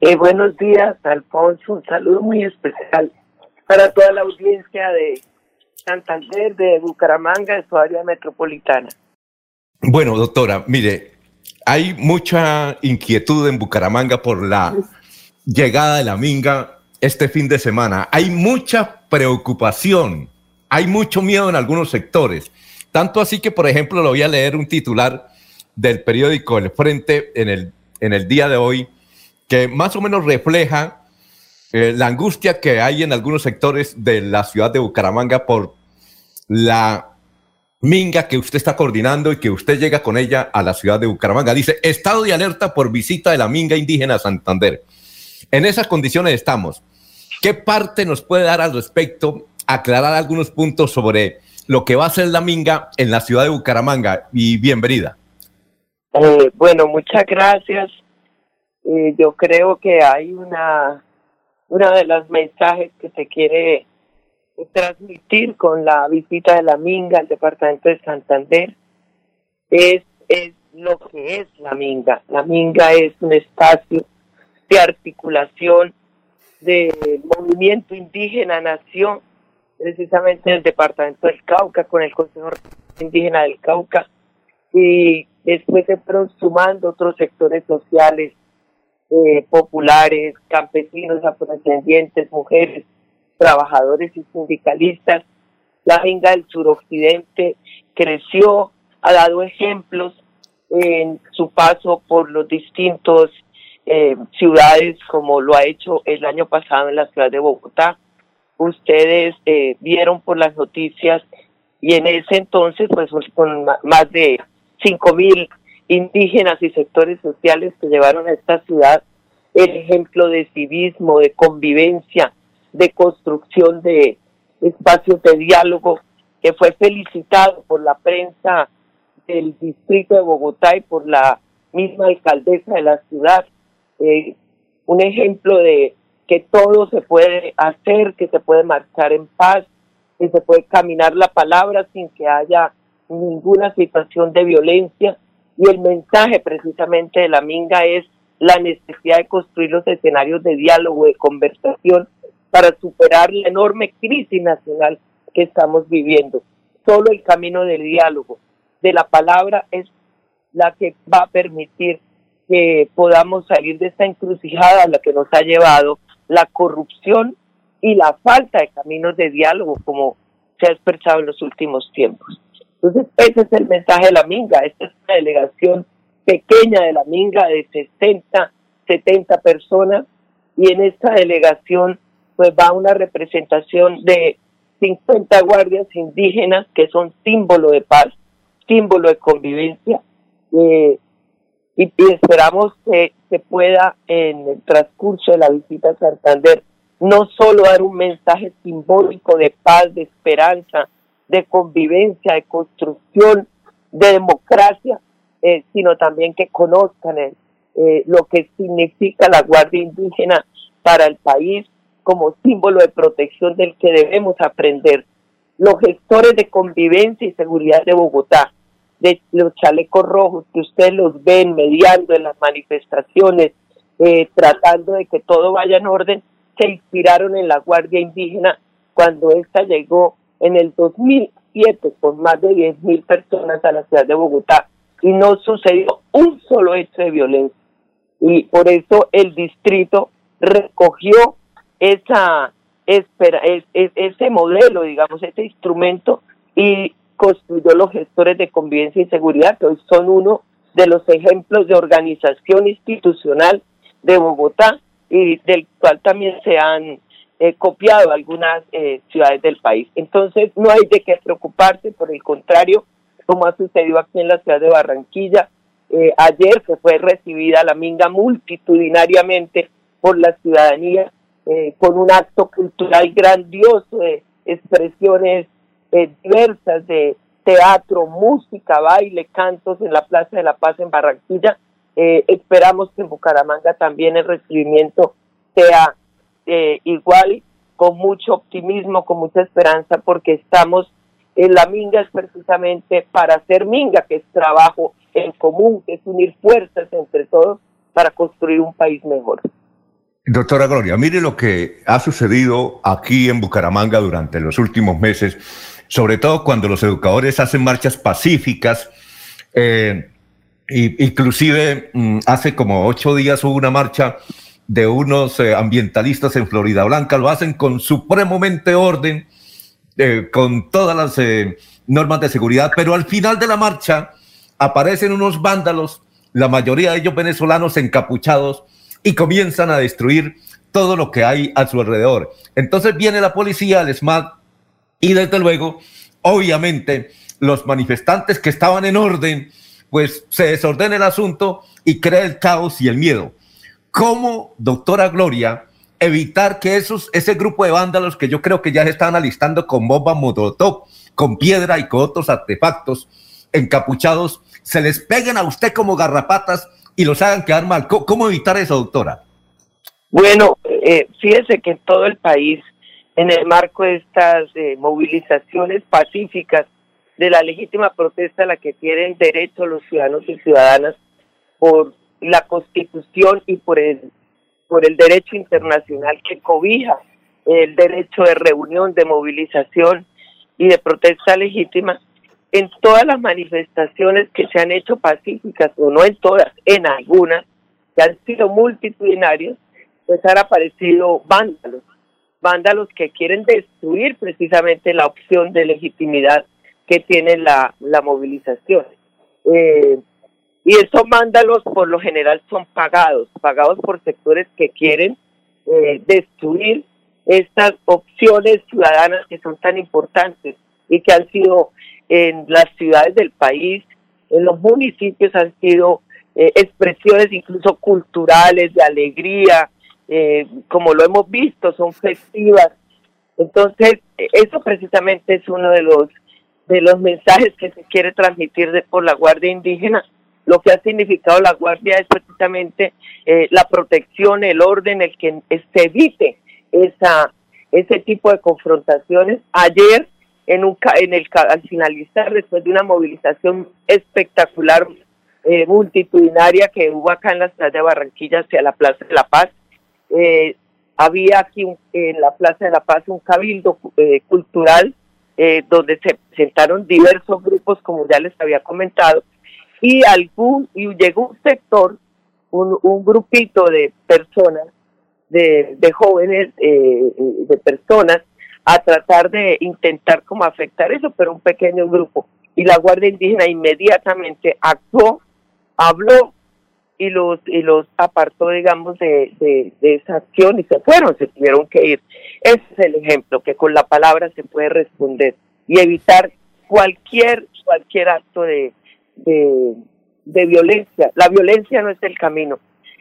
Eh, buenos días, Alfonso. Un saludo muy especial para toda la audiencia de Santander, de Bucaramanga, de su área metropolitana. Bueno, doctora, mire, hay mucha inquietud en Bucaramanga por la llegada de la minga este fin de semana. Hay mucha preocupación, hay mucho miedo en algunos sectores. Tanto así que, por ejemplo, lo voy a leer un titular del periódico El Frente en el, en el día de hoy, que más o menos refleja eh, la angustia que hay en algunos sectores de la ciudad de Bucaramanga por la minga que usted está coordinando y que usted llega con ella a la ciudad de Bucaramanga. Dice, estado de alerta por visita de la minga indígena a Santander. En esas condiciones estamos. ¿Qué parte nos puede dar al respecto? Aclarar algunos puntos sobre lo que va a ser la minga en la ciudad de Bucaramanga. Y bienvenida. Eh, bueno, muchas gracias. Eh, yo creo que hay una, una de los mensajes que se quiere transmitir con la visita de la Minga al departamento de Santander es, es lo que es la Minga. La Minga es un espacio de articulación del movimiento indígena nación, precisamente en el departamento del Cauca, con el Consejo Indígena del Cauca, y después se fueron sumando otros sectores sociales, eh, populares, campesinos, afrodescendientes, mujeres, trabajadores y sindicalistas. La Minga del suroccidente creció, ha dado ejemplos en su paso por los distintos eh, ciudades como lo ha hecho el año pasado en la ciudad de Bogotá. Ustedes eh, vieron por las noticias y en ese entonces pues con más de cinco mil indígenas y sectores sociales que llevaron a esta ciudad el ejemplo de civismo, de convivencia, de construcción de espacios de diálogo, que fue felicitado por la prensa del distrito de Bogotá y por la misma alcaldesa de la ciudad. Eh, un ejemplo de que todo se puede hacer, que se puede marchar en paz, que se puede caminar la palabra sin que haya ninguna situación de violencia. Y el mensaje precisamente de la Minga es la necesidad de construir los escenarios de diálogo, de conversación, para superar la enorme crisis nacional que estamos viviendo. Solo el camino del diálogo, de la palabra, es la que va a permitir que podamos salir de esta encrucijada a la que nos ha llevado la corrupción y la falta de caminos de diálogo, como se ha expresado en los últimos tiempos. Entonces, ese es el mensaje de la Minga. Esta es una delegación pequeña de la Minga de 60, 70 personas y en esta delegación pues va una representación de 50 guardias indígenas que son símbolo de paz, símbolo de convivencia. Eh, y, esperamos que se pueda en el transcurso de la visita a Santander no solo dar un mensaje simbólico de paz, de esperanza, de convivencia, de construcción, de democracia, eh, sino también que conozcan eh, lo que significa la Guardia Indígena para el país, como símbolo de protección del que debemos aprender. Los gestores de convivencia y seguridad de Bogotá, de los chalecos rojos que ustedes los ven mediando en las manifestaciones, eh, tratando de que todo vaya en orden, se inspiraron en la Guardia Indígena cuando esta llegó en el 2007 con más de 10.000 personas a la ciudad de Bogotá y no sucedió un solo hecho de violencia. Y por eso el distrito recogió esa espera, ese modelo, digamos, ese instrumento y construyó los gestores de convivencia y seguridad, que hoy son uno de los ejemplos de organización institucional de Bogotá y del cual también se han eh, copiado algunas eh, ciudades del país. Entonces, no hay de qué preocuparse, por el contrario, como ha sucedido aquí en la ciudad de Barranquilla, eh, ayer se fue recibida la minga multitudinariamente por la ciudadanía eh, con un acto cultural grandioso de expresiones diversas de teatro, música, baile, cantos en la Plaza de la Paz en Barranquilla. Esperamos que en Bucaramanga también el recibimiento sea igual, con mucho optimismo, con mucha esperanza, porque estamos en la minga es precisamente para hacer minga, que es trabajo en común, que es unir fuerzas entre todos para construir un país mejor. Doctora Gloria, mire lo que ha sucedido aquí en Bucaramanga durante los últimos meses, sobre todo cuando los educadores hacen marchas pacíficas. Eh, inclusive mm, hace como ocho días hubo una marcha de unos eh, ambientalistas en Florida Blanca, lo hacen con supremamente orden, eh, con todas las normas de seguridad, pero al final de la marcha aparecen unos vándalos, la mayoría de ellos venezolanos encapuchados, y comienzan a destruir todo lo que hay a su alrededor. Entonces viene la policía, el SMAT, y desde luego, obviamente, los manifestantes que estaban en orden, pues se desordena el asunto y crea el caos y el miedo. ¿Cómo, doctora Gloria, evitar que esos, ese grupo de vándalos que yo creo que ya se están alistando con bomba molotov, con piedra y con otros artefactos encapuchados, se les peguen a usted como garrapatas y los hagan quedar mal. ¿Cómo, evitar eso, doctora? Bueno, eh, fíjese que en todo el país, en el marco de estas eh, movilizaciones pacíficas de la legítima protesta a la que tienen derecho los ciudadanos y ciudadanas por la Constitución y por el por el derecho internacional que cobija el derecho de reunión, de movilización y de protesta legítima, en todas las manifestaciones que se han hecho pacíficas, o no en todas, en algunas, que han sido multitudinarios, pues han aparecido vándalos, vándalos que quieren destruir precisamente la opción de legitimidad que tiene la, la movilización. Eh, y esos vándalos por lo general son pagados, pagados por sectores que quieren eh, destruir estas opciones ciudadanas que son tan importantes y que han sido en las ciudades del país, en los municipios han sido eh, expresiones incluso culturales, de alegría, eh, como lo hemos visto, son festivas. Entonces, eso precisamente es uno de los de los mensajes que se quiere transmitir de, por la Guardia Indígena. Lo que ha significado la Guardia es precisamente eh, la protección, el orden, el que se evite esa, ese tipo de confrontaciones. Ayer en un, en el, al finalizar, después de una movilización espectacular, eh, multitudinaria que hubo acá en la ciudad de Barranquilla hacia la Plaza de la Paz, eh, había aquí en la Plaza de la Paz un cabildo eh, cultural donde se presentaron diversos grupos, como ya les había comentado, y algún y llegó un sector, un, un grupito de personas, de, de jóvenes, de personas a tratar de intentar como afectar eso, pero un pequeño grupo. Y la Guardia Indígena inmediatamente actuó, habló y los y los apartó, digamos, de, de, esa acción y se fueron, se tuvieron que ir. Ese es el ejemplo, que con la palabra se puede responder y evitar cualquier, cualquier acto de, de, violencia. La violencia no es el camino.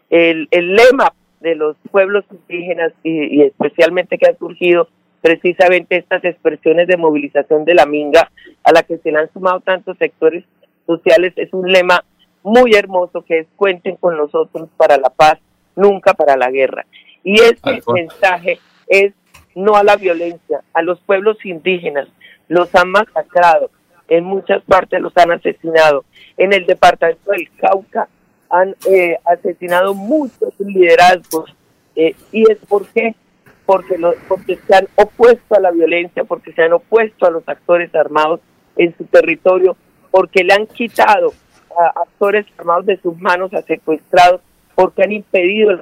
El, el lema de los pueblos indígenas y, y especialmente que ha surgido precisamente estas expresiones de movilización de la minga a la que se le han sumado tantos sectores sociales es un lema muy hermoso que es cuenten con nosotros para la paz, nunca para la guerra. Y ese mensaje es no a la violencia, a los pueblos indígenas, los han masacrado, en muchas partes los han asesinado. En el departamento del Cauca han eh, asesinado muchos liderazgos. Eh, ¿Y es por qué? porque, porque se han opuesto a la violencia, porque se han opuesto a los actores armados en su territorio, porque le han quitado a actores armados de sus manos a secuestrados, porque han impedido el,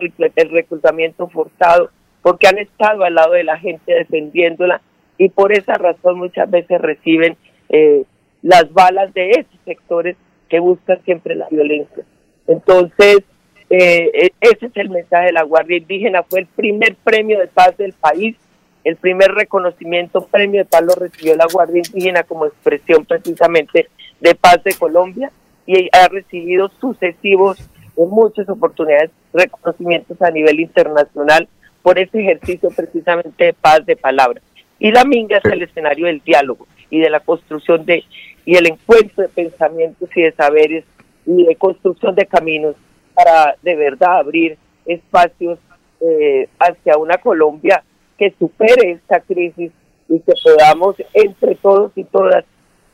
reclutamiento forzado, porque han estado al lado de la gente defendiéndola y por esa razón muchas veces reciben eh, las balas de esos sectores que buscan siempre la violencia. Entonces, eh, eh, ese es el mensaje de la Guardia Indígena. Fue el primer premio de paz del país, el primer reconocimiento, premio de paz lo recibió la Guardia Indígena como expresión precisamente de paz de Colombia y ha recibido sucesivos en muchas oportunidades reconocimientos a nivel internacional por ese ejercicio precisamente de paz de palabra. Y la Minga es el escenario del diálogo y de la construcción de y el encuentro de pensamientos y de saberes y de construcción de caminos para de verdad abrir espacios eh, hacia una Colombia que supere esta crisis y que podamos entre todos y todas,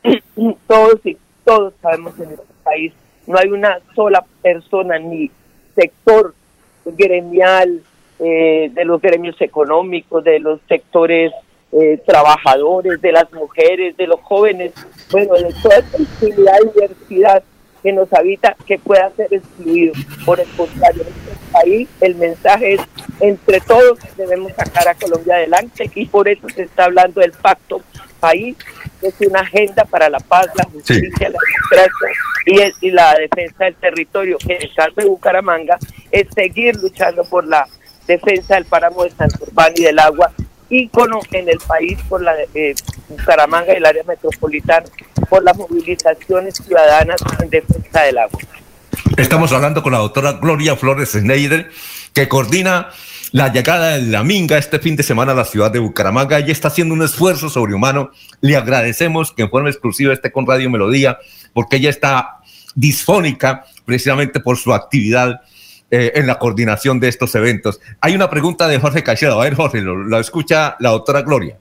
todos y todos sabemos en este país, no hay una sola persona ni sector gremial, eh, de los gremios económicos, de los sectores eh, trabajadores, de las mujeres, de los jóvenes, bueno, de toda esta infinidad y diversidad que nos habita, que pueda ser excluido. Por el contrario, este país el mensaje es, entre todos debemos sacar a Colombia adelante y por eso se está hablando del pacto país, que es una agenda para la paz, la justicia, la democracia y, la defensa del territorio, que en el caso de Bucaramanga es seguir luchando por la defensa del páramo de Santurbán y del agua ícono en el país por la eh, Bucaramanga y el área metropolitana por las movilizaciones ciudadanas en defensa del agua. Estamos hablando con la doctora Gloria Flores Schneider, que coordina la llegada de la Minga este fin de semana a la ciudad de Bucaramanga. Ella está haciendo un esfuerzo sobrehumano. Le agradecemos que en forma exclusiva esté con Radio Melodía, porque ella está disfónica precisamente por su actividad eh, en la coordinación de estos eventos. Hay una pregunta de Jorge Caicedo. A ver, Jorge, lo, la escucha la doctora Gloria.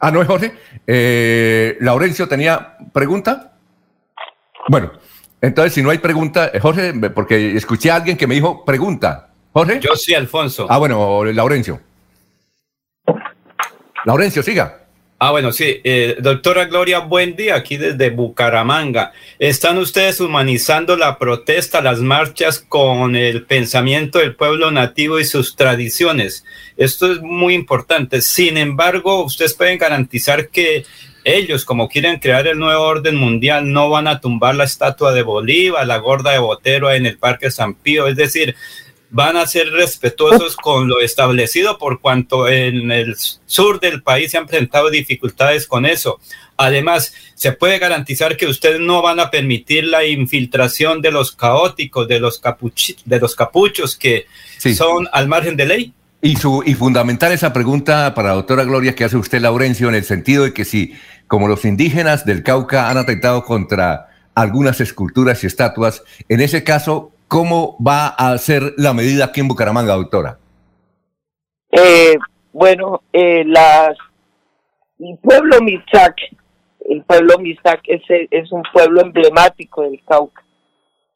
Ah, no es Jorge. Eh, Laurencio tenía pregunta. Bueno, entonces si no hay pregunta, eh, Jorge, porque escuché a alguien que me dijo pregunta. Jorge. Yo sí, Alfonso. Ah, bueno, Laurencio. Laurencio, siga. Ah, bueno, sí. Eh, doctora Gloria, buen día aquí desde Bucaramanga. ¿Están ustedes humanizando la protesta, las marchas con el pensamiento del pueblo nativo y sus tradiciones? Esto es muy importante. Sin embargo, ustedes pueden garantizar que ellos, como quieren crear el nuevo orden mundial, no van a tumbar la estatua de Bolívar, la gorda de Botero en el Parque San Pío. Es decir, van a ser respetuosos con lo establecido por cuanto en el sur del país se han presentado dificultades con eso. Además, se puede garantizar que ustedes no van a permitir la infiltración de los caóticos, de los, de los capuchos que son al margen de ley. Y, su, y fundamental esa pregunta para la doctora Gloria que hace usted, Laurencio, en el sentido de que si, como los indígenas del Cauca han atentado contra algunas esculturas y estatuas, en ese caso, ¿Cómo va a ser la medida aquí en Bucaramanga, doctora? Eh, bueno, eh, el pueblo Misak, el pueblo Misak es, es un pueblo emblemático del Cauca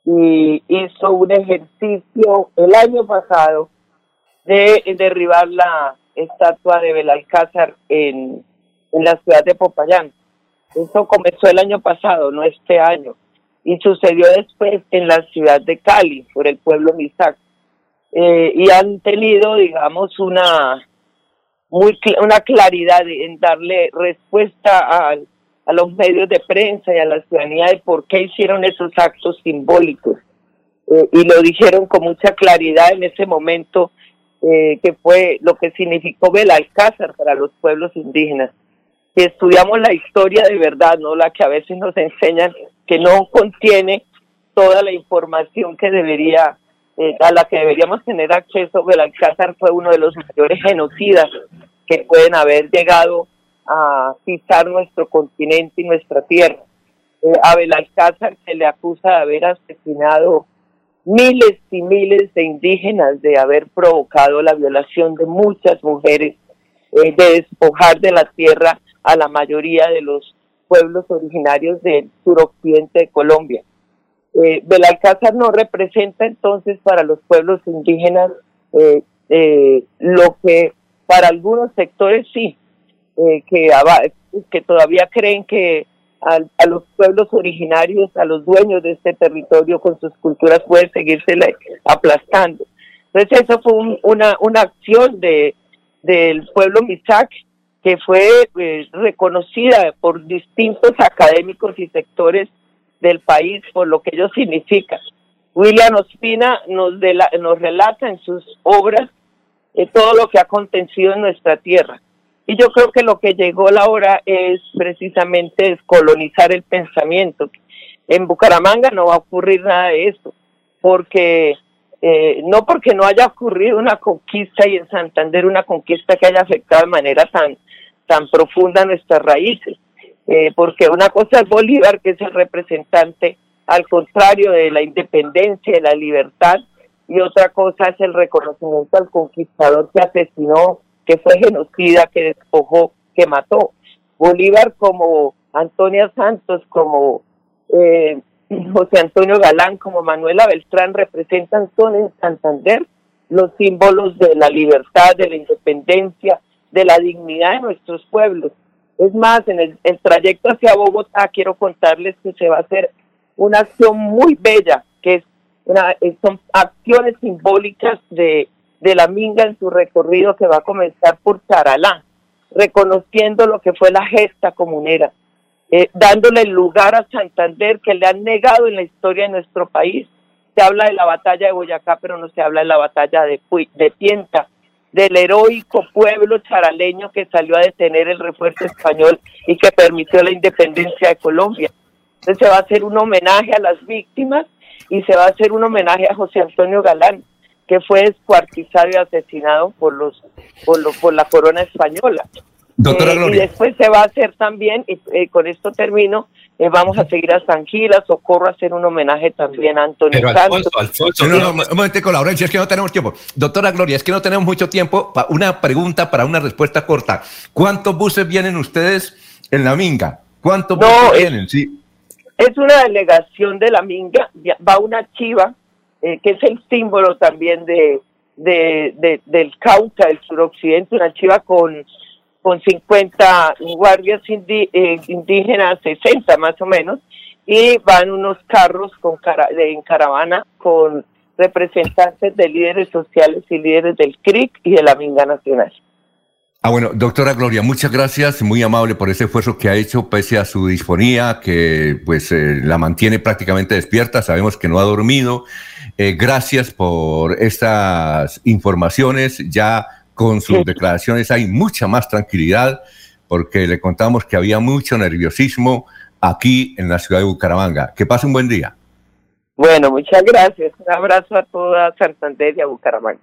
y hizo un ejercicio el año pasado de derribar la estatua de Belalcázar en, en la ciudad de Popayán. Eso comenzó el año pasado, no este año y sucedió después en la ciudad de Cali por el pueblo Misak eh, y han tenido digamos una muy una claridad en darle respuesta a, a los medios de prensa y a la ciudadanía de por qué hicieron esos actos simbólicos. Eh, y lo dijeron con mucha claridad en ese momento eh, que fue lo que significó Belalcázar para los pueblos indígenas. Si estudiamos la historia de verdad, no la que a veces nos enseñan, que no contiene toda la información que debería, eh, a la que deberíamos tener acceso, Belalcázar fue uno de los mayores genocidas que pueden haber llegado a pisar nuestro continente y nuestra tierra. Eh, a Belalcázar se le acusa de haber asesinado miles y miles de indígenas, de haber provocado la violación de muchas mujeres, eh, de despojar de la tierra a la mayoría de los pueblos originarios del suroccidente de Colombia. Eh, Belalcázar no representa entonces para los pueblos indígenas eh, eh, lo que para algunos sectores sí, eh, que, que todavía creen que a, a, los pueblos originarios, a los dueños de este territorio con sus culturas puede seguirse aplastando. Entonces eso fue una, una acción de, del pueblo Misak que fue pues, reconocida por distintos académicos y sectores del país por lo que ellos significan. William Ospina nos, nos relata en sus obras eh, todo lo que ha acontecido en nuestra tierra. Y yo creo que lo que llegó la hora es precisamente descolonizar el pensamiento. En Bucaramanga no va a ocurrir nada de eso, porque eh, no porque no haya ocurrido una conquista y en Santander una conquista que haya afectado de manera tan tan profunda nuestras raíces, eh, porque una cosa es Bolívar, que es el representante al contrario de la independencia, de la libertad, y otra cosa es el reconocimiento al conquistador que asesinó, que fue genocida, que despojó, que mató. Bolívar como Antonia Santos, como eh, José Antonio Galán como Manuela Beltrán representan son en Santander los símbolos de la libertad, de la independencia, de la dignidad de nuestros pueblos. Es más, en el, trayecto hacia Bogotá quiero contarles que se va a hacer una acción muy bella, que es una, son acciones simbólicas de, de la Minga en su recorrido que va a comenzar por Charalá, reconociendo lo que fue la gesta comunera eh, dándole lugar a Santander que le han negado en la historia de nuestro país. Se habla de la batalla de Boyacá, pero no se habla de la batalla de, de Pienta, del heroico pueblo charaleño que salió a detener el refuerzo español y que permitió la independencia de Colombia. Entonces se va a hacer un homenaje a las víctimas y se va a hacer un homenaje a José Antonio Galán, que fue descuartizado y asesinado por los por, por la corona española. Doctora eh, Y después se va a hacer también, y eh, con esto termino, eh, vamos a seguir a San Gil, a Socorro, a hacer un homenaje también a Antonio Pero Alfonso, Alfonso, no, no, un momento con Laurencia, es que no tenemos tiempo. Doctora Gloria, es que no tenemos mucho tiempo. Una pregunta para una respuesta corta. ¿Cuántos buses vienen ustedes en la Minga? ¿Cuántos buses vienen? Sí. Es una delegación de la Minga, va una chiva, que es el símbolo también de, de, del Cauca, del suroccidente, una chiva con con 50 guardias eh, indígenas, 60 más o menos, y van unos carros con de, en caravana con representantes de líderes sociales y líderes del CRIC y de la Minga Nacional. Ah, bueno, doctora Gloria, muchas gracias, muy amable por ese esfuerzo que ha hecho pese a su disfonía, que pues eh, la mantiene prácticamente despierta, sabemos que no ha dormido. Eh, gracias por estas informaciones, ya con sus declaraciones hay mucha más tranquilidad porque le contamos que había mucho nerviosismo aquí en la ciudad de Bucaramanga. Que pase un buen día. Bueno, muchas gracias. Un abrazo a toda Santander y a Bucaramanga.